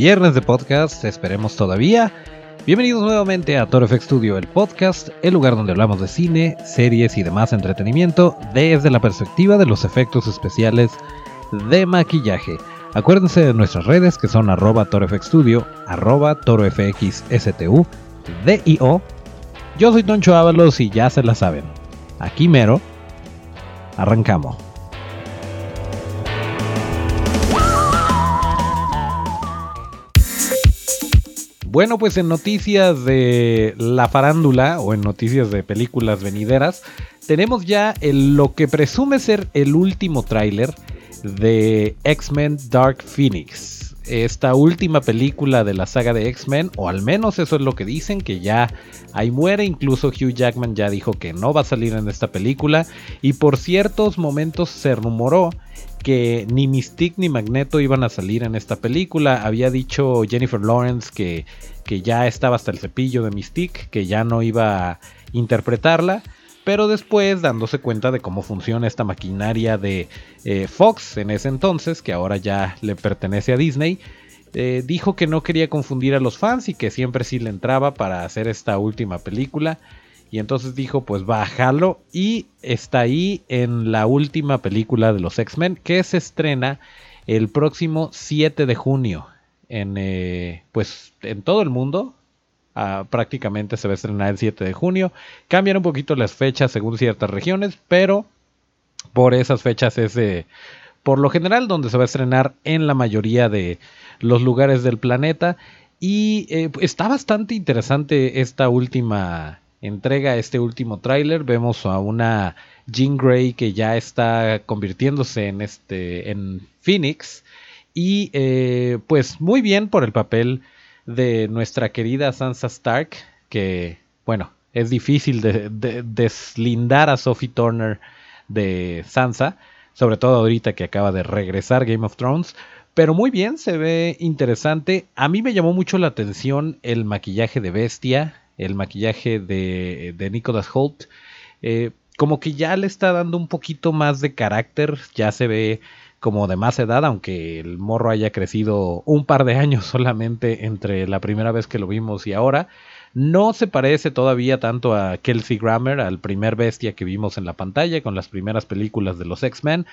viernes de podcast, esperemos todavía. Bienvenidos nuevamente a Toro FX Studio, el podcast, el lugar donde hablamos de cine, series y demás entretenimiento desde la perspectiva de los efectos especiales de maquillaje. Acuérdense de nuestras redes que son arroba torofxstudio, arroba torofxstu, DIO. Yo soy Toncho Ábalos y ya se la saben. Aquí mero. Arrancamos. Bueno, pues en noticias de la farándula o en noticias de películas venideras, tenemos ya lo que presume ser el último tráiler de X-Men Dark Phoenix. Esta última película de la saga de X-Men, o al menos eso es lo que dicen, que ya ahí muere. Incluso Hugh Jackman ya dijo que no va a salir en esta película. Y por ciertos momentos se rumoró que ni Mystique ni Magneto iban a salir en esta película. Había dicho Jennifer Lawrence que, que ya estaba hasta el cepillo de Mystique, que ya no iba a interpretarla. Pero después, dándose cuenta de cómo funciona esta maquinaria de eh, Fox en ese entonces, que ahora ya le pertenece a Disney, eh, dijo que no quería confundir a los fans y que siempre sí le entraba para hacer esta última película. Y entonces dijo, pues bájalo. Y está ahí en la última película de los X-Men, que se estrena el próximo 7 de junio. En, eh, pues en todo el mundo, Ah, prácticamente se va a estrenar el 7 de junio. Cambian un poquito las fechas según ciertas regiones, pero por esas fechas es por lo general donde se va a estrenar en la mayoría de los lugares del planeta. Y eh, está bastante interesante esta última entrega, este último tráiler. Vemos a una Jean Grey que ya está convirtiéndose en este en Phoenix. Y eh, pues muy bien por el papel de nuestra querida Sansa Stark, que, bueno, es difícil de, deslindar a Sophie Turner de Sansa, sobre todo ahorita que acaba de regresar Game of Thrones. Pero muy bien, se ve interesante. A mí me llamó mucho la atención el maquillaje de Bestia, el maquillaje de, de Nicholas Holt. Eh, como que ya le está dando un poquito más de carácter, ya se ve como de más edad, aunque el morro haya crecido un par de años solamente entre la primera vez que lo vimos y ahora. No se parece todavía tanto a Kelsey Grammer, al primer bestia que vimos en la pantalla con las primeras películas de los X-Men,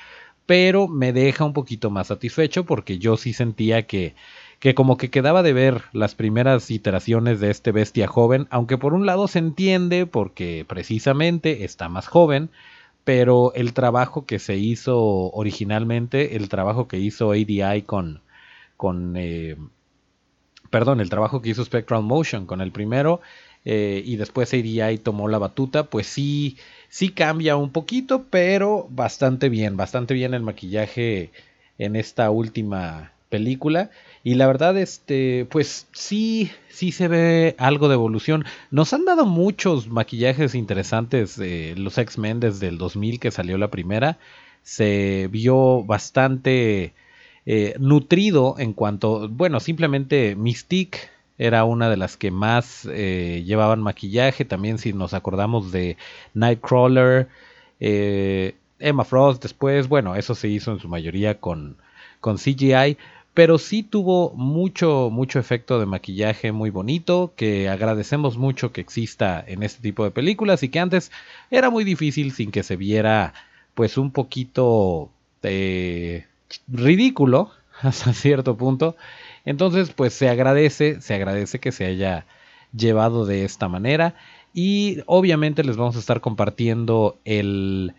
pero me deja un poquito más satisfecho porque yo sí sentía que, que como que quedaba de ver las primeras iteraciones de este bestia joven, aunque por un lado se entiende porque precisamente está más joven, pero el trabajo que se hizo originalmente, el trabajo que hizo ADI con, con eh, perdón, el trabajo que hizo Spectral Motion con el primero eh, y después ADI tomó la batuta, pues sí, sí cambia un poquito, pero bastante bien, bastante bien el maquillaje en esta última película. Y la verdad, este, pues sí, sí se ve algo de evolución. Nos han dado muchos maquillajes interesantes de los X-Men desde el 2000 que salió la primera. Se vio bastante eh, nutrido en cuanto, bueno, simplemente Mystique era una de las que más eh, llevaban maquillaje. También si nos acordamos de Nightcrawler, eh, Emma Frost después, bueno, eso se hizo en su mayoría con, con CGI pero sí tuvo mucho, mucho efecto de maquillaje muy bonito, que agradecemos mucho que exista en este tipo de películas y que antes era muy difícil sin que se viera pues un poquito eh, ridículo hasta cierto punto. Entonces pues se agradece, se agradece que se haya llevado de esta manera y obviamente les vamos a estar compartiendo el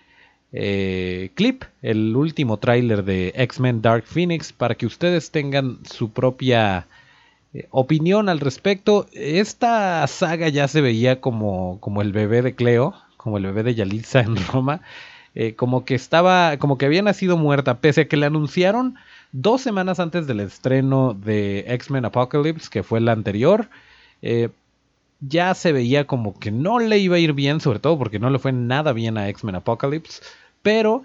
eh, clip, el último tráiler de X-Men Dark Phoenix, para que ustedes tengan su propia eh, opinión al respecto. Esta saga ya se veía como, como el bebé de Cleo, como el bebé de Yalitza en Roma, eh, como que estaba, como que había nacido muerta, pese a que le anunciaron dos semanas antes del estreno de X-Men Apocalypse, que fue la anterior ya se veía como que no le iba a ir bien, sobre todo porque no le fue nada bien a X-Men Apocalypse, pero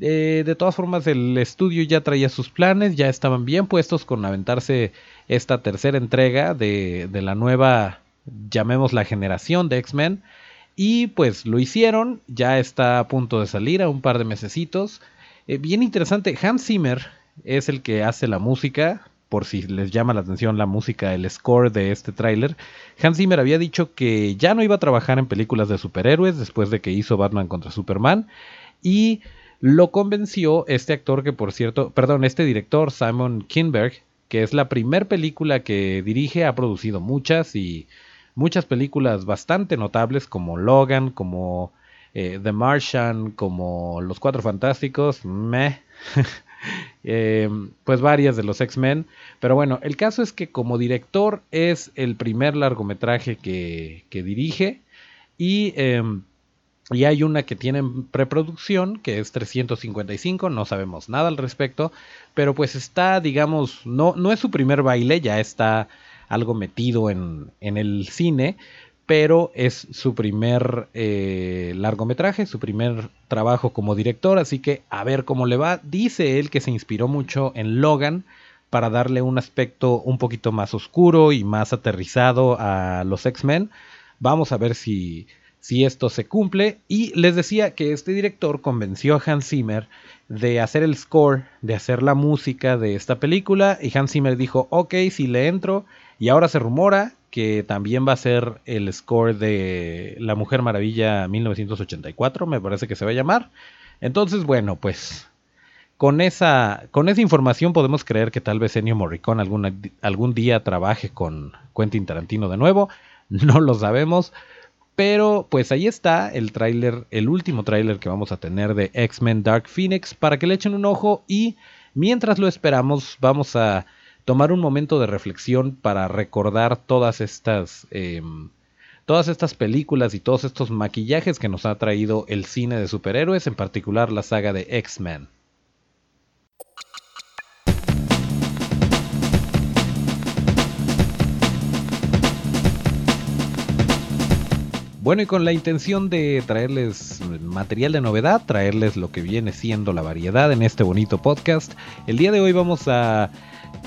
eh, de todas formas el estudio ya traía sus planes, ya estaban bien puestos con aventarse esta tercera entrega de, la nueva, llamemos la generación de X-Men, y pues lo hicieron, ya está a punto de salir a un par de mesecitos. Eh, bien interesante, Hans Zimmer es el que hace la música, por si les llama la atención la música, el score de este tráiler, Hans Zimmer había dicho que ya no iba a trabajar en películas de superhéroes después de que hizo Batman contra Superman y lo convenció este actor que por cierto, perdón, este director Simon Kinberg, que es la primera película que dirige, ha producido muchas y muchas películas bastante notables como Logan, como eh, The Martian, como Los Cuatro Fantásticos, meh. Eh, pues varias de los X-Men. Pero bueno, el caso es que como director es el primer largometraje que, dirige y, em, y, hay una que tiene en preproducción que es 355, no sabemos nada al respecto, pero pues está, digamos, no, no es su primer baile, ya está algo metido en, en el cine, pero es su primer eh, largometraje, su primer trabajo como director, así que a ver cómo le va. Dice él que se inspiró mucho en Logan para darle un aspecto un poquito más oscuro y más aterrizado a los X-Men. Vamos a ver si, si esto se cumple. Y les decía que este director convenció a Hans Zimmer de hacer el score, de hacer la música de esta película. Y Hans Zimmer dijo, ok, si le entro. Y ahora se rumora que también va a ser el score de La Mujer Maravilla 1984, me parece que se va a llamar. Entonces, bueno, pues con esa, con esa información podemos creer que tal vez Ennio Morricone algún día trabaje con Quentin Tarantino de nuevo, no lo sabemos, pero pues ahí está el tráiler, el último tráiler que vamos a tener de X-Men Dark Phoenix para que le echen un ojo y mientras lo esperamos vamos a tomar un momento de reflexión para recordar todas estas, em, todas estas películas y todos estos maquillajes que nos ha traído el cine de superhéroes, en particular la saga de X-Men. Bueno, y con la intención de traerles material de novedad, traerles lo que viene siendo la variedad en este bonito podcast, el día de hoy vamos a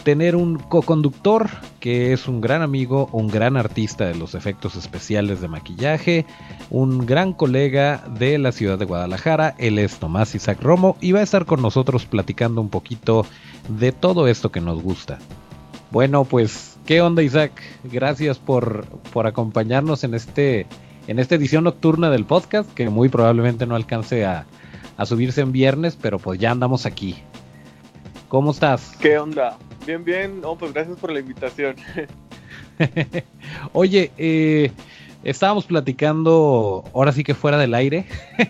tener un co-conductor que es un gran amigo, un gran artista de los efectos especiales de maquillaje, un gran colega de la ciudad de Guadalajara. Él es Tomás Isaac Romo y va a estar con nosotros platicando un poquito de todo esto que nos gusta. Bueno, pues, ¿qué onda Isaac? Gracias por, por acompañarnos en, este, en esta edición nocturna del podcast, que muy probablemente no alcance a, a subirse en viernes, pero pues ya andamos aquí. ¿Cómo estás? ¿Qué onda? Bien, bien. Oh, pues gracias por la invitación. Oye, eh, estábamos platicando, ahora sí que fuera del aire,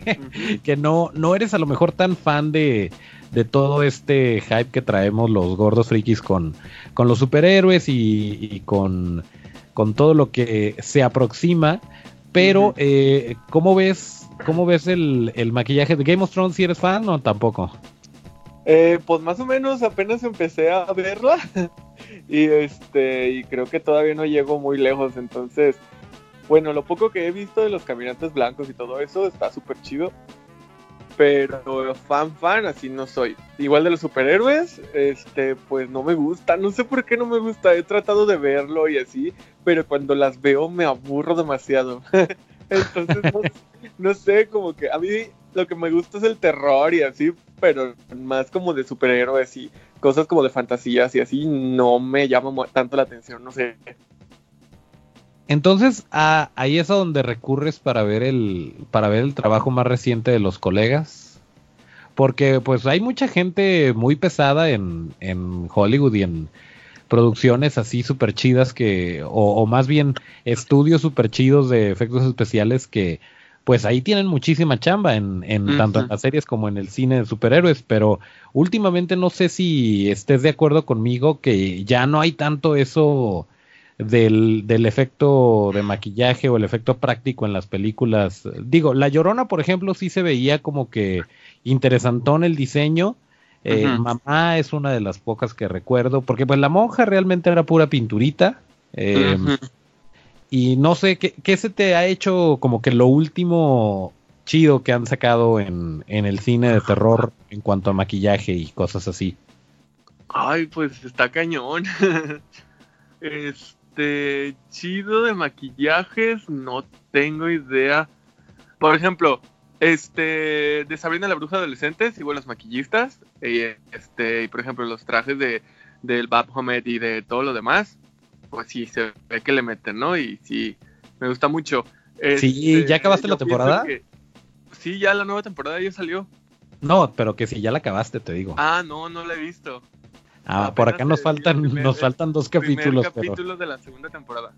que no, no eres a lo mejor tan fan de, de todo este hype que traemos los gordos frikis con, con los superhéroes y, con, con, todo lo que se aproxima. Pero, eh, ¿cómo ves, cómo ves el, el, maquillaje de Game of Thrones? ¿Si eres fan o tampoco? Eh, pues más o menos apenas empecé a verla y este y creo que todavía no llego muy lejos, entonces bueno, lo poco que he visto de los caminantes blancos y todo eso está súper chido, pero fan fan así no soy. Igual de los superhéroes, este pues no me gusta, no sé por qué no me gusta, he tratado de verlo y así, pero cuando las veo me aburro demasiado. entonces no sé, como que a mí lo que me gusta es el terror y así, pero más como de superhéroes y cosas como de fantasías y así no me llama tanto la atención, no sé. Entonces, ahí es a donde recurres para ver el para ver el trabajo más reciente de los colegas. Porque pues hay mucha gente muy pesada en, en Hollywood y en producciones así súper chidas que, o, o, más bien estudios súper chidos de efectos especiales que pues ahí tienen muchísima chamba en, tanto en las series como en el cine de superhéroes, pero últimamente no sé si estés de acuerdo conmigo que ya no hay tanto eso del, del efecto de maquillaje o el efecto práctico en las películas. Digo, La Llorona, por ejemplo, sí se veía como que interesantón el diseño. Eh, mamá es una de las pocas que recuerdo, porque pues la monja realmente era pura pinturita. Eh, y no sé, ¿qué, se te ha hecho como que lo último chido que han sacado en, el cine de terror en cuanto a maquillaje y cosas así? Ay, pues está cañón. este, chido de maquillajes, no tengo idea. Por ejemplo, este, de Sabrina la bruja adolescente, sigo los maquillistas. Y, este, y por ejemplo, los trajes de del Baphomet y de todo lo demás, pues sí, se ve que le meten, ¿no? Y sí, me gusta mucho. sí, ¿ya este, acabaste la temporada? sí, ya la nueva temporada ya salió. No, pero que si ya la acabaste, te digo. Ah, no, no la he visto. Ah, por acá nos faltan, nos faltan dos capítulos. capítulos de la segunda temporada.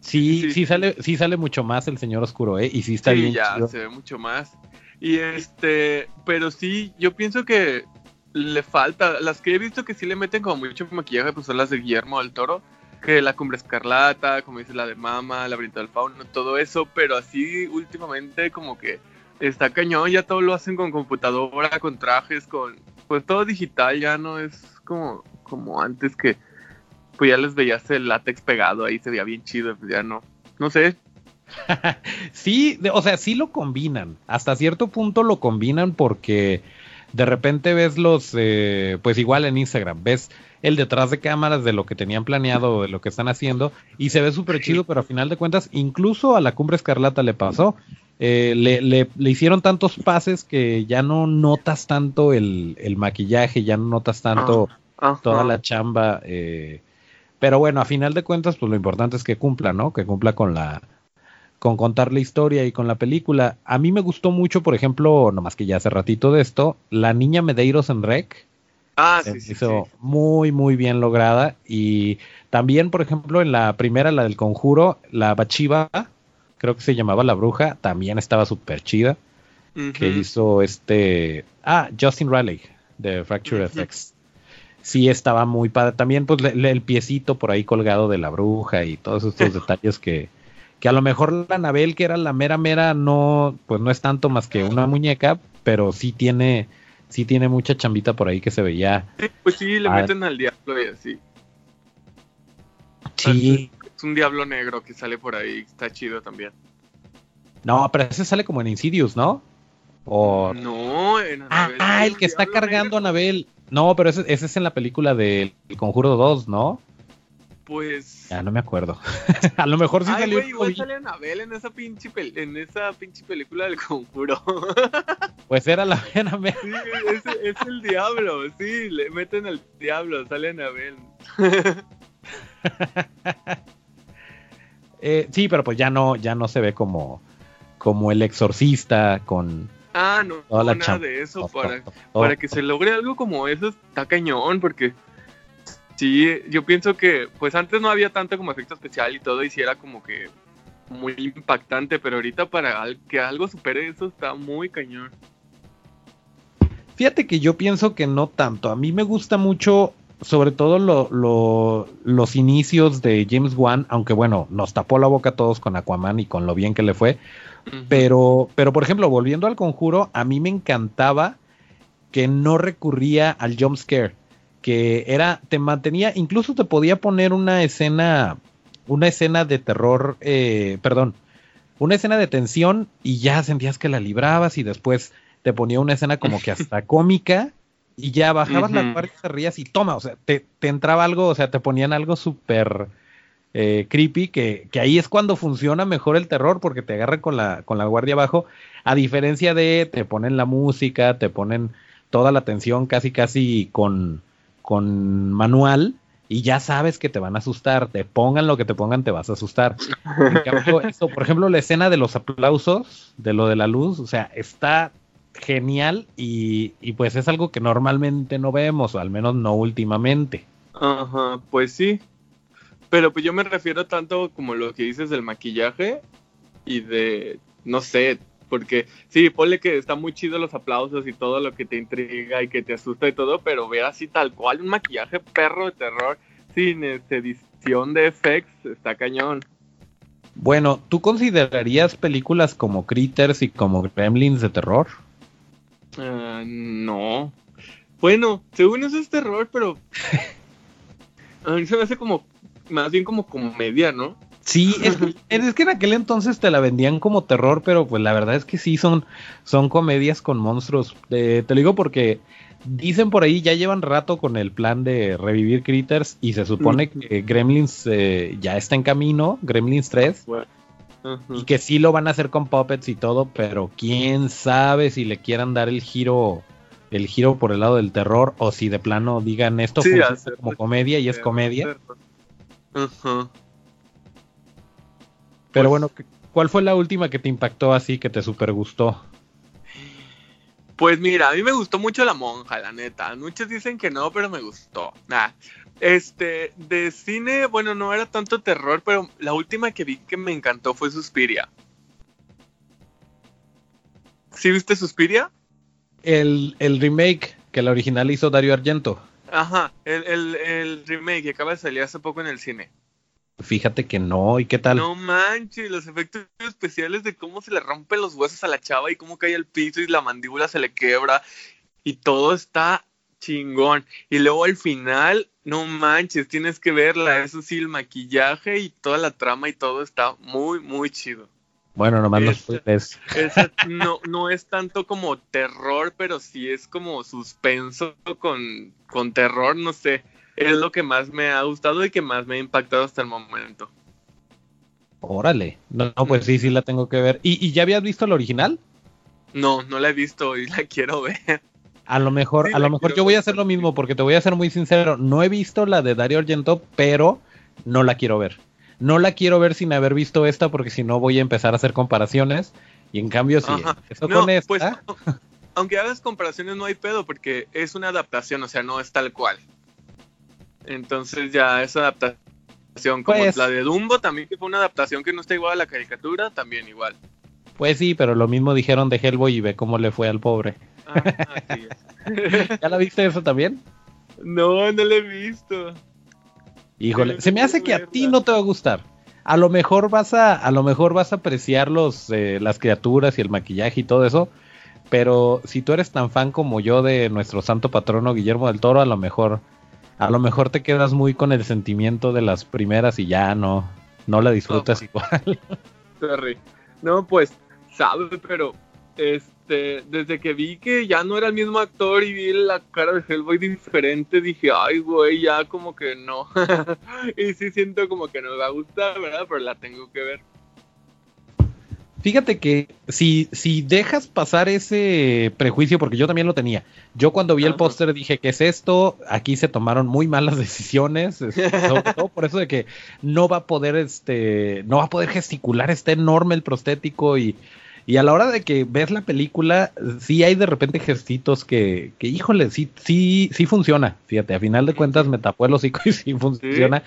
Sí, sí, sale, sí sale mucho más el señor oscuro, ¿eh? Y sí está bien. ya se ve mucho más. Y este, pero sí, yo pienso que le falta. Las que he visto que sí le meten como mucho maquillaje, pues son las de Guillermo del Toro. Que la cumbre escarlata, como dice la de Mama, la Brita del Fauno, todo eso. Pero así últimamente, como que está cañón, ya todo lo hacen con computadora, con trajes, con. Pues todo digital, ya no es como, como antes que pues ya les veías el látex pegado ahí, se veía bien chido, pues ya no, no sé. sí, o sea, sí lo combinan, hasta cierto punto lo combinan porque de repente ves los, eh, pues igual en Instagram, ves el detrás de cámaras de lo que tenían planeado, de lo que están haciendo, y se ve súper chido, pero a final de cuentas, incluso a la Cumbre Escarlata le pasó. Eh, le, le, hicieron tantos pases que ya no notas tanto el, el maquillaje, ya no notas tanto ah, toda la chamba. Eh, pero bueno, a final de cuentas, pues lo importante es que cumpla, ¿no? Que cumpla con la con contar la historia y con la película. A mí me gustó mucho, por ejemplo, nomás que ya hace ratito de esto, La Niña Medeiros en Rec. Ah, sí, sí, hizo muy, muy bien lograda. Y también, por ejemplo, en la primera, la del conjuro, la Bachiva, creo que se llamaba La Bruja, también estaba súper chida. Que hizo este. Ah, Justin Riley, de Fracture FX sí estaba muy padre. También, pues, el piecito por ahí colgado de la bruja y todos estos detalles que, que a lo mejor la Anabel, que era la mera mera, no, pues no es tanto más que una muñeca, pero sí tiene, sí tiene mucha chambita por ahí que se veía. pues sí, le meten al diablo y así. Sí. Es un diablo negro que sale por ahí, está chido también. No, pero ese sale como en Insidious, ¿no? O... No, en Anabel. Ah, el que está cargando a Anabel. No, pero ese, es en la película del Conjuro 2, ¿no? Pues. Ya no me acuerdo. a lo mejor sí Ay, salió. Güey, igual sale Anabel en esa pinche en esa pinche película del conjuro. pues era la Anabel. Sí, es, es, el diablo, sí, le meten al diablo, sale Anabel. eh, sí, pero pues ya no, ya no se ve como, como el exorcista con Ah, no, no nada de eso. Para, para que se logre algo como eso está cañón, porque sí, yo pienso que, pues antes no había tanto como efecto especial y todo, y sí era como que muy impactante, pero ahorita para que algo supere eso está muy cañón. Fíjate que yo pienso que no tanto. A mí me gusta mucho, sobre todo los inicios de James Wan, aunque bueno, nos tapó la boca a todos con Aquaman y con lo bien que le fue. Pero, pero, por ejemplo, volviendo al conjuro, a mí me encantaba que no recurría al jump scare. Que era, te mantenía, incluso te podía poner una escena, una escena de terror, eh, perdón, una escena de tensión y ya sentías que la librabas y después te ponía una escena como que hasta cómica y ya bajabas la parte, te rías y toma, o sea, te, te entraba algo, o sea, te ponían algo súper eh, creepy, que, ahí es cuando funciona mejor el terror, porque te agarran con la, con la guardia abajo, a diferencia de te ponen la música, te ponen toda la atención casi casi con, con manual, y ya sabes que te van a asustar, te pongan lo que te pongan, te vas a asustar. por ejemplo, la escena de los aplausos, de lo de la luz, o sea, está genial y, y pues es algo que normalmente no vemos, o al menos no últimamente. Ajá, pues sí, pero pues yo me refiero tanto como lo que dices del maquillaje y de, no sé, porque sí, ponle que está muy chido los aplausos y todo lo que te intriga y que te asusta y todo, pero ver así tal cual un maquillaje perro de terror sin este, edición de effects está cañón. Bueno, ¿tú considerarías películas como Critters y como Gremlins de terror? Uh, no. Bueno, según eso es terror, pero a mí se me hace como más bien como comedia, ¿no? Sí, es, es, que en aquel entonces te la vendían como terror, pero pues la verdad es que sí son, son comedias con monstruos. te lo digo porque dicen por ahí, ya llevan rato con el plan de revivir Critters y se supone que Gremlins eh, ya está en camino, Gremlins 3. Y que sí lo van a hacer con puppets y todo, pero quién sabe si le quieran dar el giro el giro por el lado del terror o si de plano digan esto como comedia y es comedia. Pero bueno, ¿cuál fue la última que te impactó así, que te super gustó? Pues mira, a mí me gustó mucho La Monja, la neta. Muchos dicen que no, pero me gustó. Este, de cine, bueno, no era tanto terror, pero la última que vi que me encantó fue Suspiria. ¿Sí viste Suspiria? El, el remake que la original hizo Dario Argento. Ajá, el, el, el remake que acaba de salir hace poco en el cine. Fíjate que no, ¿y qué tal? No manches, los efectos especiales de cómo se le rompen los huesos a la chava y cómo cae al piso y la mandíbula se le quebra y todo está chingón. Y luego al final, no manches, tienes que verla, eso sí, el maquillaje y toda la trama y todo está muy, muy chido. Bueno, nomás no, no es tanto como terror, pero sí es como suspenso con, con terror, no sé es lo que más me ha gustado y que más me ha impactado hasta el momento. Órale, no, pues sí, sí la tengo que ver. ¿Y, ya habías visto la original? No, no la he visto y la quiero ver. A lo mejor, a lo mejor yo voy a hacer lo mismo porque te voy a ser muy sincero, no he visto la de Dario Argento, pero no la quiero ver. No la quiero ver sin haber visto esta porque si no voy a empezar a hacer comparaciones y en cambio sí. Eso con esta, pues, aunque hagas comparaciones no hay pedo porque es una adaptación, o sea, no es tal cual. Entonces ya esa adaptación, como pues la de Dumbo también, que fue una adaptación que no está igual a la caricatura, también igual. Pues sí, pero lo mismo dijeron de Hellboy y ve cómo le fue al pobre. Ah, ¿Ya la viste eso también? No, no lo he visto. Híjole, se me hace que a ti no te va a gustar. A lo mejor vas a, a lo mejor vas a apreciar los, eh, las criaturas y el maquillaje y todo eso, pero si tú eres tan fan como yo de nuestro santo patrono Guillermo del Toro, a lo mejor a lo mejor te quedas muy con el sentimiento de las primeras y ya no, no la disfrutas igual. Sorry. No, pues, sabe, pero este, desde que vi que ya no era el mismo actor y vi la cara de Hellboy diferente, dije, ay, güey, ya como que no. y sí siento como que no me va a gustar, ¿verdad? Pero la tengo que ver. Fíjate que si, si dejas pasar ese prejuicio, porque yo también lo tenía. Yo cuando vi el póster dije, ¿qué es esto? Aquí se tomaron muy malas decisiones, sobre todo por eso de que no va a poder, este, no va a poder gesticular, está enorme el prostético y, y a la hora de que ves la película, sí hay de repente gestitos que, que híjole, sí, sí, sí funciona. Fíjate, a final de cuentas me tapó el hocico y sí funciona.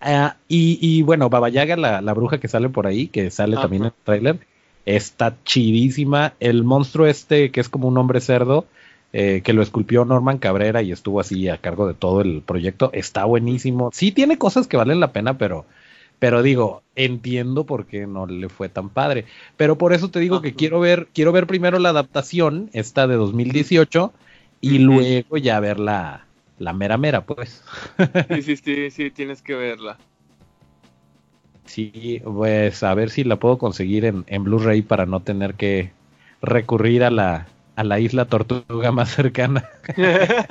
Ah, y, y, bueno, Baba Yaga, la, la, bruja que sale por ahí, que sale también en el tráiler, está chidísima. El monstruo este, que es como un hombre cerdo, eh, que lo esculpió Norman Cabrera y estuvo así a cargo de todo el proyecto, está buenísimo. Sí tiene cosas que valen la pena, pero, pero digo, entiendo por qué no le fue tan padre. Pero por eso te digo que quiero ver, quiero ver primero la adaptación, esta de 2018, y luego ya ver la, la mera mera, pues. sí, sí, sí, sí, tienes que verla. Sí, pues a ver si la puedo conseguir en, en Blu-ray para no tener que recurrir a la, a la isla tortuga más cercana.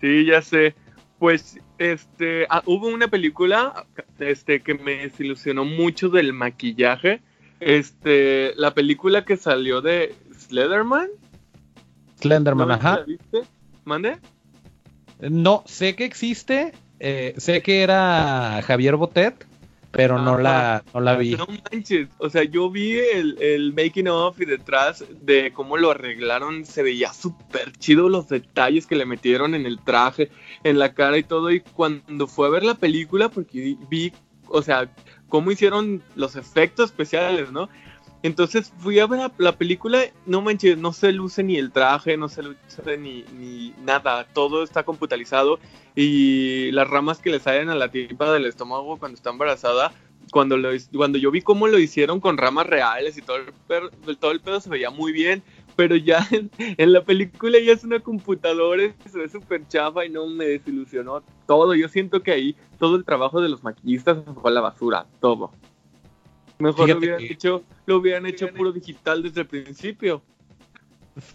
sí, ya sé. Pues este ah, hubo una película este que me desilusionó mucho del maquillaje. Este, la película que salió de Slenderman. Slenderman, ajá. viste? ¿Mande? No, sé que existe, eh, sé que era Javier Botet, pero no, la, no la vi. No manches, o sea, yo vi el, el, making of y detrás de cómo lo arreglaron, se veía súper chido los detalles que le metieron en el traje, en la cara y todo, y cuando fue a ver la película, porque vi, o sea, cómo hicieron los efectos especiales, ¿no? Entonces fui a ver la, película, no manches, no se luce ni el traje, no se luce ni, nada, todo está computarizado y las ramas que le salen a la tipa del estómago cuando está embarazada, cuando, lo, cuando yo vi cómo lo hicieron con ramas reales y todo el, todo el pedo se veía muy bien, pero ya en, la película ya es una computadora, se ve súper chafa y no me desilusionó todo. Yo siento que ahí todo el trabajo de los maquillistas fue a la basura, todo. Mejor lo hubieran, hecho, lo hubieran hecho puro digital desde el principio.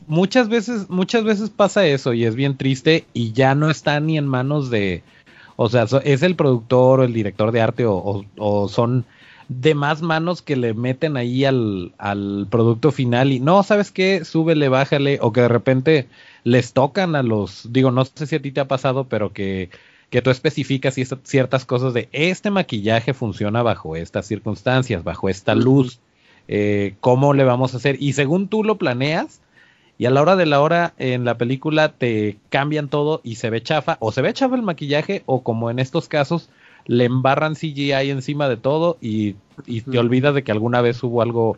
Muchas veces, muchas veces pasa eso y es bien triste y ya no está ni en manos de, o sea, es el productor o el director de arte o, son de más manos que le meten ahí al, al producto final y no, ¿sabes qué? Súbele, bájale, o que de repente les tocan a los, digo, no sé si a ti te ha pasado, pero que, que tú especificas ciertas cosas de este maquillaje funciona bajo estas circunstancias, bajo esta luz, eh, cómo le vamos a hacer, y según tú lo planeas, y a la hora de la hora en la película te cambian todo y se ve chafa, o se ve chafa el maquillaje, o como en estos casos, le embarran CGI encima de todo y, te olvidas de que alguna vez hubo algo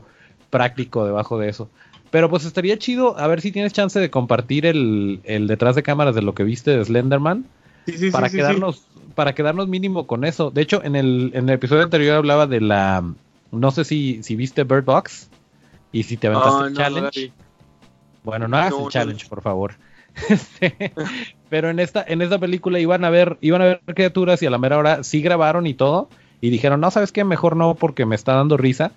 práctico debajo de eso. Pero pues estaría chido a ver si tienes chance de compartir el, detrás de cámaras de lo que viste de Slenderman. Para quedarnos, para quedarnos mínimo con eso. De hecho, en el, en el episodio anterior hablaba de la. No sé si, si viste Bird Box y si te aventaste el challenge. bueno, no hagas el challenge, por favor. Este, pero en esta, en esta película iban a ver, iban a ver criaturas y a la mera hora sí grabaron y todo. Y dijeron, no, ¿sabes qué? Mejor no, porque me está dando risa.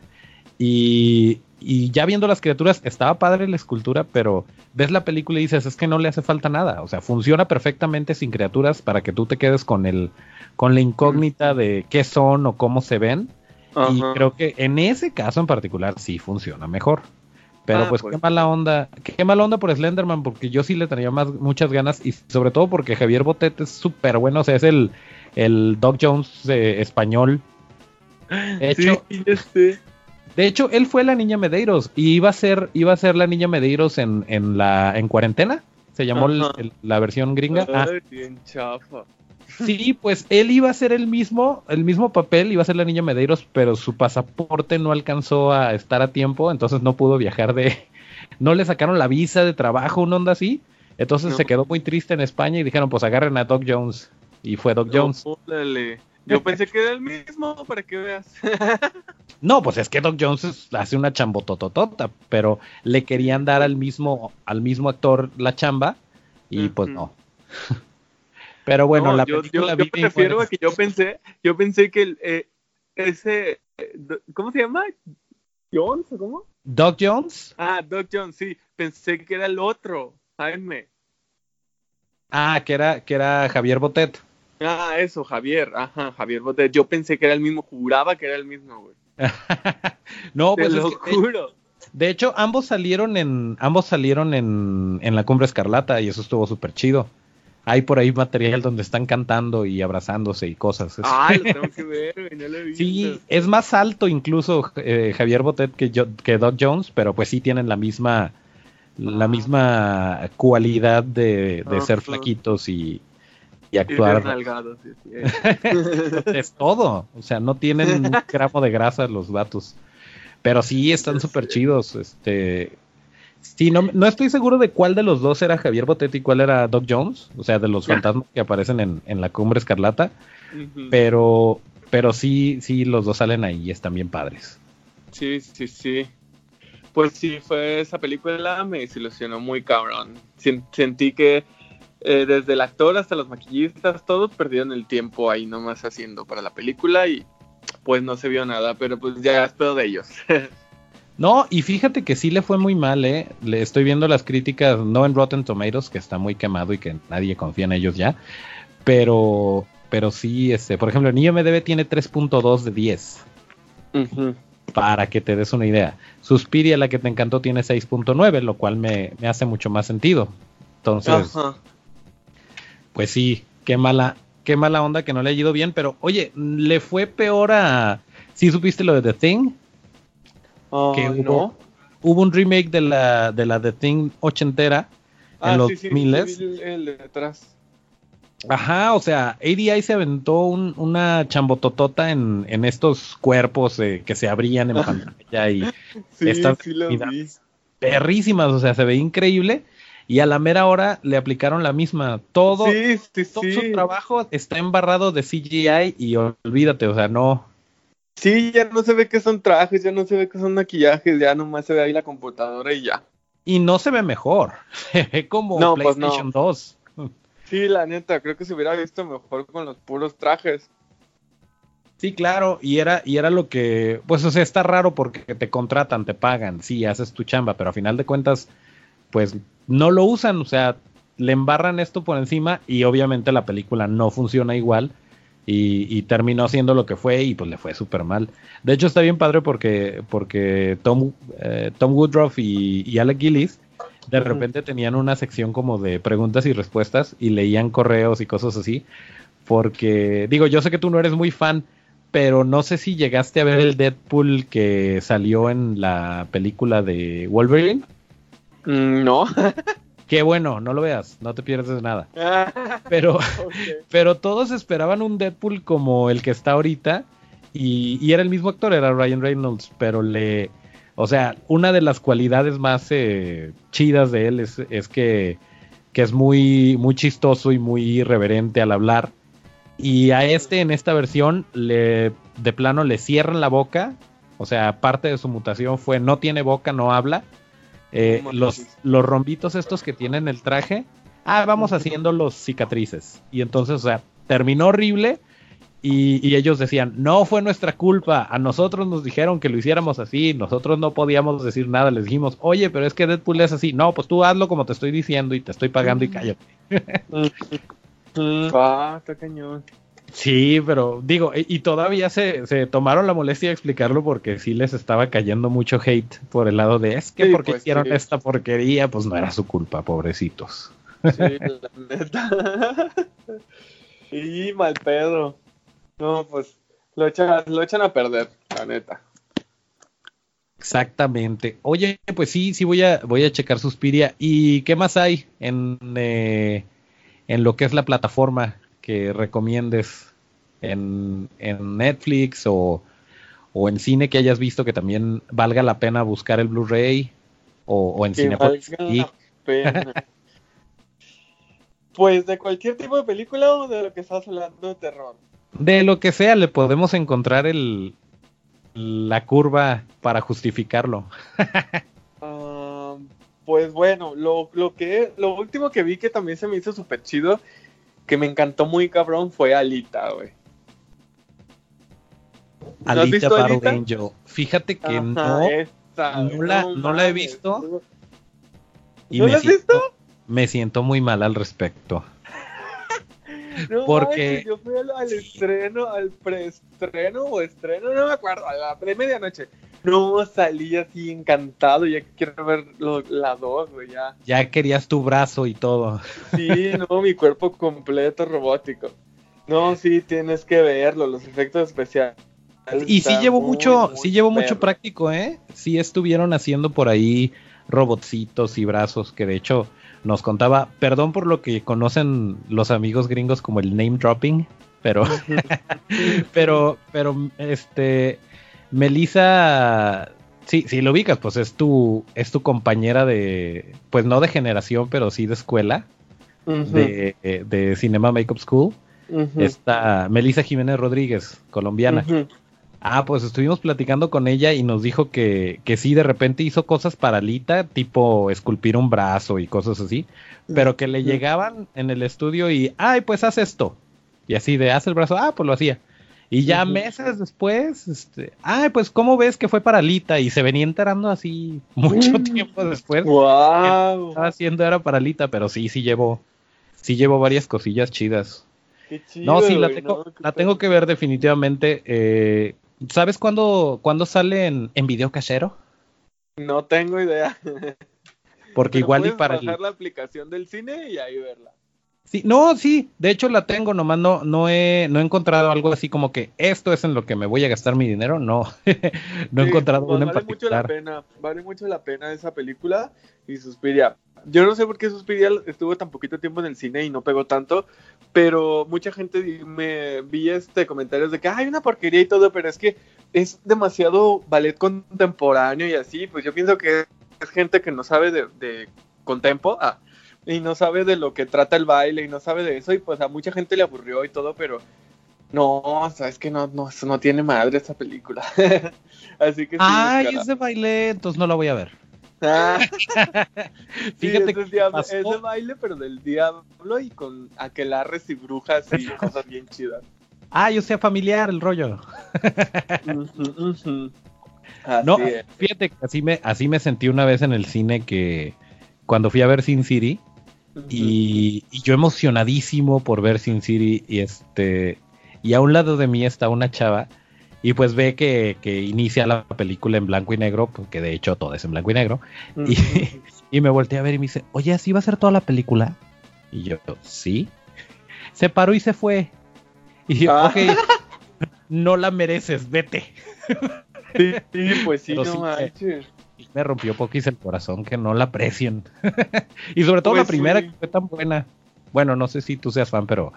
Y, y ya viendo las criaturas, estaba padre la escultura, pero ves la película y dices, es que no le hace falta nada. O sea, funciona perfectamente sin criaturas para que tú te quedes con el, con la incógnita de qué son o cómo se ven. Y creo que en ese caso en particular sí funciona mejor. Pero ah, pues, qué mala onda, qué mala onda por Slenderman, porque yo sí le tenía más, muchas ganas y sobre todo porque Javier Botet es súper bueno, o sea, es el, el Doc Jones eh, español. Hecho, de hecho, él fue la niña Medeiros y iba a ser, iba a ser la niña Medeiros en, en la en cuarentena. Se llamó la versión gringa. Ah. bien chafa. Sí, pues él iba a ser el mismo, el mismo papel, iba a ser la niña Medeiros, pero su pasaporte no alcanzó a estar a tiempo, entonces no pudo viajar de, no le sacaron la visa de trabajo, una onda así, entonces se quedó muy triste en España y dijeron, pues agarren a Doc Jones, y fue Doc Jones. Yo pensé que era el mismo, para que veas. no, pues es que Doc Jones hace una chambotototota, pero le querían dar al mismo, al mismo actor la chamba, y pues no. Pero bueno, la yo, yo, prefiero a que yo pensé, yo pensé que eh, ese, ¿cómo se llama? Jones o cómo? Doc Jones. Ah, Doc Jones, sí. Pensé que era el otro, Jaime. Ah, que era, que era Javier Botet. Ah, eso, Javier, ajá, Javier Botet. Yo pensé que era el mismo, juraba que era el mismo, güey. no, pues lo juro. De hecho, ambos salieron en, ambos salieron en, en la cumbre escarlata y eso estuvo súper chido hay por ahí material donde están cantando y abrazándose y cosas. Ah, lo tengo que ver, no lo he visto. Sí, es más alto incluso eh, Javier Botet que, que Doc Jones, pero pues sí tienen la misma la misma cualidad de, ser flaquitos y, y actuar. es todo, o sea, no tienen un gramo de grasa los vatos. Pero sí están súper chidos, este Sí, no, no estoy seguro de cuál de los dos era Javier Botetti y cuál era Doc Jones, o sea, de los fantasmas que aparecen en, en la cumbre escarlata, pero, pero sí, sí, los dos salen ahí y están bien padres. Sí, sí, sí. Pues sí, fue esa película, me desilusionó muy cabrón. Sentí que eh, desde el actor hasta los maquillistas, todos perdieron el tiempo ahí nomás haciendo para la película y pues no se vio nada, pero pues ya espero de ellos. No, y fíjate que sí le fue muy mal, ¿eh? Le estoy viendo las críticas, no en Rotten Tomatoes, que está muy quemado y que nadie confía en ellos ya, pero, pero sí, este, por ejemplo, en IMDB tiene 3.2 de 10. Para que te des una idea. Suspiria, la que te encantó, tiene 6.9, lo cual me, hace mucho más sentido. Entonces, pues sí, qué mala, qué mala onda que no le ha ido bien, pero oye, le fue peor a... ¿Sí supiste lo de The Thing? Ah, que hubo, hubo un remake de la, de la The Thing ochentera en ah, los miles. Ajá, o sea, ADI se aventó una chambototota en, en estos cuerpos eh, que se abrían en pantalla y estas perrísimas, o sea, se ve increíble. Y a la mera hora le aplicaron la misma. Todo, todo su trabajo está embarrado de CGI y olvídate, o sea, no, Sí, ya no se ve que son trajes, ya no se ve que son maquillajes, ya nomás se ve ahí la computadora y ya. Y no se ve mejor, se ve como pues PlayStation 2. Sí, la neta, creo que se hubiera visto mejor con los puros trajes. Sí, claro, y era, y era lo que, pues, o sea, está raro porque te contratan, te pagan, sí, haces tu chamba, pero a final de cuentas, pues, no lo usan, o sea, le embarran esto por encima y obviamente la película no funciona igual Y, terminó haciendo lo que fue y pues le fue súper mal. De hecho está bien padre porque, porque Tom, eh, Tom Woodruff y, y Alec Gillis de repente tenían una sección como de preguntas y respuestas y leían correos y cosas así. Porque, digo, yo sé que tú no eres muy fan, pero no sé si llegaste a ver el Deadpool que salió en la película de Wolverine. Mm, no. Qué bueno, no lo veas, no te pierdes nada. Pero, pero todos esperaban un Deadpool como el que está ahorita. Y, era el mismo actor, era Ryan Reynolds, pero le. O sea, una de las cualidades más eh, chidas de él es, es que, que, es muy, muy chistoso y muy irreverente al hablar. Y a este, en esta versión, le, de plano le cierran la boca. O sea, parte de su mutación fue no tiene boca, no habla. Eh, los, los rombitos estos que tienen el traje, ah, vamos haciendo los cicatrices. Y entonces, o sea, terminó horrible. Y, ellos decían, no fue nuestra culpa, a nosotros nos dijeron que lo hiciéramos así, nosotros no podíamos decir nada, les dijimos, oye, pero es que Deadpool es así, no, pues tú hazlo como te estoy diciendo y te estoy pagando y cállate. ah, está cañón. Sí, pero digo, y, todavía se, se, tomaron la molestia de explicarlo porque sí les estaba cayendo mucho hate por el lado de es que porque pues, hicieron esta porquería, pues no era su culpa, pobrecitos. Sí, la neta. y mal pedo. No, pues lo echan, lo echan a perder, la neta. Exactamente. Oye, pues sí, sí voy a, voy a checar Suspiria. ¿Y qué más hay en, eh, en lo que es la plataforma? Que recomiendes en, Netflix o, en cine que hayas visto que también valga la pena buscar el Blu-ray o, en cine. pues de cualquier tipo de película o de lo que estás hablando de terror. De lo que sea, le podemos encontrar el, la curva para justificarlo. Ah, pues bueno, lo, lo, que lo último que vi que también se me hizo súper chido que me encantó muy cabrón fue Alita, güey. Alita Battle Angel. Fíjate que no, no, la, he visto. Y ¿No me la has visto? Me siento muy mal al respecto. No, porque yo fui al, estreno, al preestreno o estreno, no me acuerdo, a la de medianoche. No, salí así encantado, ya quiero ver la dos, güey, ya. Ya querías tu brazo y todo. Sí, no, mi cuerpo completo robótico. No, sí, tienes que verlo, los efectos especiales. Y sí llevo mucho, sí llevo mucho práctico, ¿eh? Sí estuvieron haciendo por ahí robotcitos y brazos, que de hecho nos contaba, perdón por lo que conocen los amigos gringos como el name dropping, pero, pero, pero, este, Melissa, sí, sí lo ubicas, pues es tu, es tu compañera de, pues no de generación, pero sí de escuela, de, de, Cinema Makeup School. Está Melissa Jiménez Rodríguez, colombiana. Ah, pues estuvimos platicando con ella y nos dijo que, que sí, de repente hizo cosas para Lita, tipo esculpir un brazo y cosas así, pero que le llegaban en el estudio y, ay, pues haz esto. Y así de, haz el brazo, ah, pues lo hacía. Y ya meses después, este, ay, pues ¿cómo ves que fue para Lita? Y se venía enterando así mucho tiempo después. Wow. estaba haciendo era para Lita, pero sí, sí llevo, sí llevo varias cosillas chidas. Qué chido, no, sí, la tengo, la tengo que ver definitivamente. Eh, ¿Sabes cuándo, cuándo sale en, en video casero? No tengo idea. Porque igual y para bajar la aplicación del cine y ahí verla. Sí, no, sí, de hecho la tengo, nomás no, no, he, no he encontrado algo así como que esto es en lo que me voy a gastar mi dinero, no, no he encontrado pues vale mucho la pena, vale mucho la pena esa película y Suspiria. Yo no sé por qué Suspiria estuvo tan poquito tiempo en el cine y no pegó tanto, pero mucha gente me vi este comentarios de que hay una porquería y todo, pero es que es demasiado ballet contemporáneo y así, pues yo pienso que es gente que no sabe de, de contempo, ah, y no sabe de lo que trata el baile y no sabe de eso y pues a mucha gente le aburrió y todo, pero no, sabes que no, no, no tiene madre esta película. Así que sí, Ay, es de baile, entonces no la voy a ver. Ah. Fíjate que es, de baile, pero del diablo y con aquelarres y brujas y cosas bien chidas. Ah, yo sea familiar el rollo. no, fíjate que así me, así me sentí una vez en el cine que cuando fui a ver Sin City, y, yo emocionadísimo por ver Sin City y este y a un lado de mí está una chava y pues ve que, inicia la película en blanco y negro, porque de hecho todo es en blanco y negro, y, me volteé a ver y me dice, oye, ¿así va a ser toda la película? Y yo, sí. Se paró y se fue. Y yo, ah. ok, no la mereces, vete. Sí, pues sí, no manches. Me rompió poquís el corazón que no la aprecien. y sobre todo la pues primera que fue tan buena. Bueno, no sé si tú seas fan, pero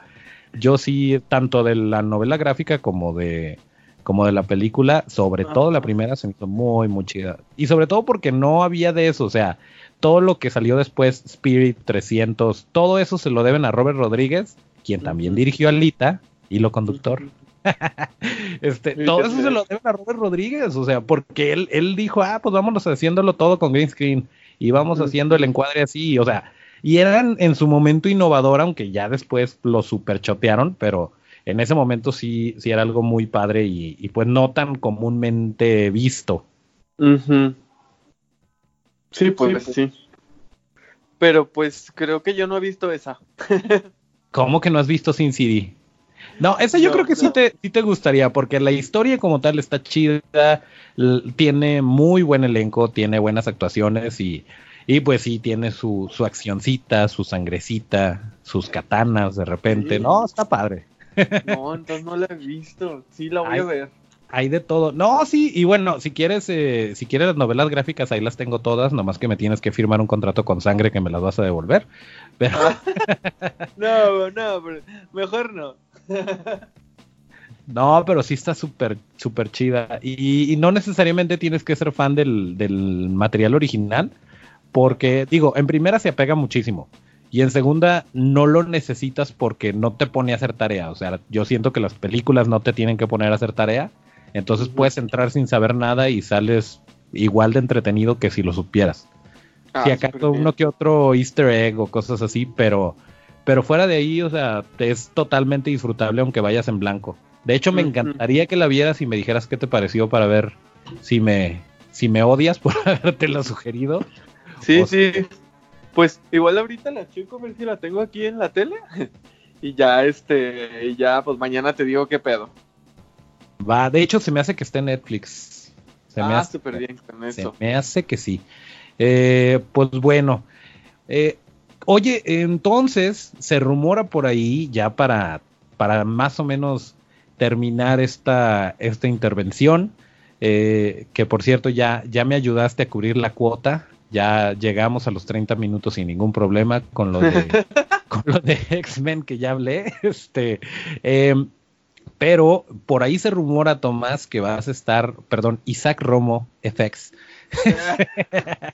yo sí, tanto de la novela gráfica como de como de la película, sobre todo la primera se me hizo muy, muy chida. Y sobre todo porque no había de eso, o sea, todo lo que salió después, Spirit 300, todo eso se lo deben a Robert Rodríguez, quien también dirigió a Lita y lo conductor. este, todo eso se lo deben a Robert Rodríguez, o sea, porque él, él dijo, ah, pues vámonos haciéndolo todo con green screen y vamos haciendo el encuadre así, o sea, y eran en su momento innovador, aunque ya después lo superchotearon, pero en ese momento sí, sí era algo muy padre y, pues no tan comúnmente visto. Sí, pues sí. Pero pues creo que yo no he visto esa. ¿Cómo que no has visto Sin City? No, esa yo creo que sí te, sí te gustaría, porque la historia como tal está chida, tiene muy buen elenco, tiene buenas actuaciones y, y pues sí, tiene su, su accioncita, su sangrecita, sus katanas de repente. No, está padre. No, entonces no la he visto. Sí, la voy a ver. Hay de todo. No, sí, y bueno, si quieres, eh, si quieres las novelas gráficas, ahí las tengo todas, nomás que me tienes que firmar un contrato con sangre que me las vas a devolver. Pero... no, no, mejor no. no, pero sí está súper, súper chida. Y, no necesariamente tienes que ser fan del, del material original, porque, digo, en primera se apega muchísimo. Y en segunda, no lo necesitas porque no te pone a hacer tarea. O sea, yo siento que las películas no te tienen que poner a hacer tarea. Entonces puedes entrar sin saber nada y sales igual de entretenido que si lo supieras. Ah, si acaso uno que otro easter egg o cosas así, pero, pero fuera de ahí, o sea, es totalmente disfrutable aunque vayas en blanco. De hecho, me encantaría que la vieras y me dijeras qué te pareció para ver si me, si me odias por haberte la sugerido. Sí, sí. Pues igual ahorita la checo a ver si la tengo aquí en la tele. y ya, este, y ya, pues mañana te digo qué pedo. Va, de hecho se me hace que esté en Netflix. Se me ah, hace, súper bien con eso. Se me hace que sí. Eh, pues bueno. Eh, oye, entonces se rumora por ahí ya para, para más o menos terminar esta, esta intervención. Eh, que por cierto ya, ya me ayudaste a cubrir la cuota ya llegamos a los 30 minutos sin ningún problema con lo de, con lo de X-Men que ya hablé. Este, em, pero por ahí se rumora, Tomás, que vas a estar, perdón, Isaac Romo FX.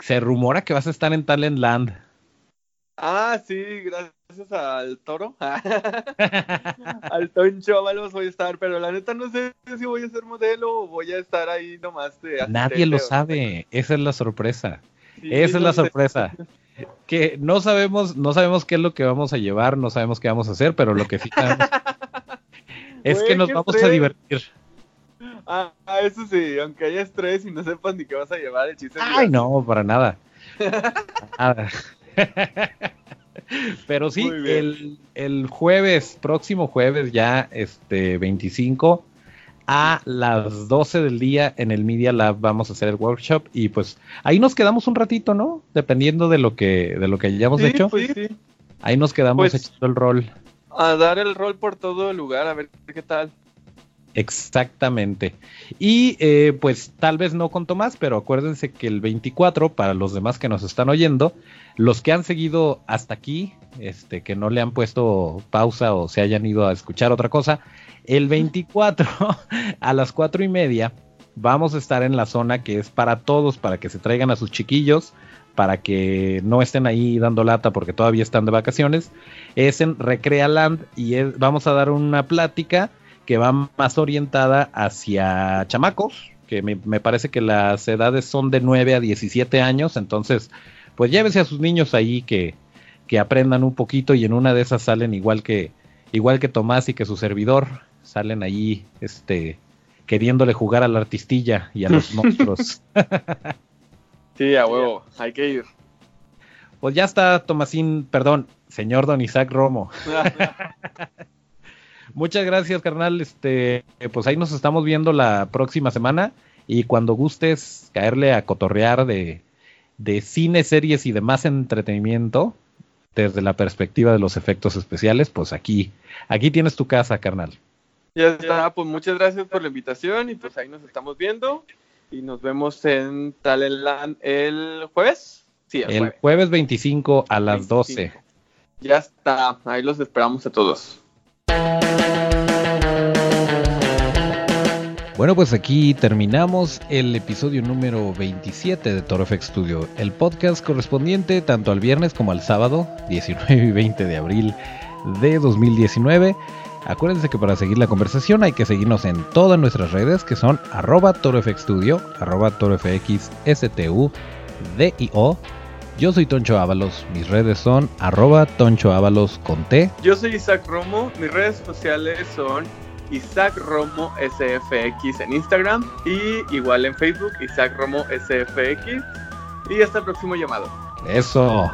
se rumora que vas a estar en Talentland. Ah, sí, gracias al toro. al Toncho Avalos voy a estar, pero la neta no sé si voy a ser modelo o voy a estar ahí nomás. De Nadie lo sabe, esa es la sorpresa. esa es la sorpresa. Que no sabemos, no sabemos qué es lo que vamos a llevar, no sabemos qué vamos a hacer, pero lo que sí sabemos es que nos vamos a divertir. Ah, eso sí, aunque haya estrés y no sepas ni qué vas a llevar, el chiste. Ay, no, para nada. nada. Pero sí, el, jueves, próximo jueves ya, este 25, a las 12 del día en el Media Lab vamos a hacer el workshop y pues ahí nos quedamos un ratito, ¿no? Dependiendo de lo que, de lo que hayamos hecho. Pues ahí nos quedamos pues, echando el rol. A dar el rol por todo el lugar, a ver qué tal. Exactamente. Y eh, pues tal vez no con Tomás, pero acuérdense que el 24, para los demás que nos están oyendo, los que han seguido hasta aquí, este, que no le han puesto pausa o se hayan ido a escuchar otra cosa, el 24 a las cuatro y media vamos a estar en la zona que es para todos, para que se traigan a sus chiquillos, para que no estén ahí dando lata porque todavía están de vacaciones. Es en Recrealand y vamos a dar una plática que va más orientada hacia chamacos, que me, me parece que las edades son de 9 a 17 años, entonces pues llévese a sus niños ahí que, que aprendan un poquito y en una de esas salen igual que, igual que Tomás y que su servidor, salen ahí, este, queriéndole jugar a la artistilla y a los monstruos. sí, a huevo, hay que ir. Pues ya está, Tomasín, perdón, señor Don Isaac Romo. Muchas gracias, carnal. Este, pues ahí nos estamos viendo la próxima semana. Y cuando gustes caerle a cotorrear de, de cine, series y demás entretenimiento, desde la perspectiva de los efectos especiales, pues aquí, aquí tienes tu casa, carnal. Ya está, pues muchas gracias por la invitación y pues ahí nos estamos viendo y nos vemos en Talentland el jueves. Sí, el, jueves. 25 a las 12. Ya está, ahí los esperamos a todos. Bueno, pues aquí terminamos el episodio número 27 de Toro FX Studio, el podcast correspondiente tanto al viernes como al sábado, 19 y 20 de abril de 2019. Acuérdense que para seguir la conversación hay que seguirnos en todas nuestras redes que son arroba torofxstudio, arroba torofxstu, DIO. Yo soy Toncho Ábalos, mis redes son arroba Toncho Ábalos con T. Yo soy Isaac Romo, mis redes sociales son Isaac Romo SFX en Instagram y igual en Facebook, Isaac Romo SFX. Y hasta el próximo llamado. Eso.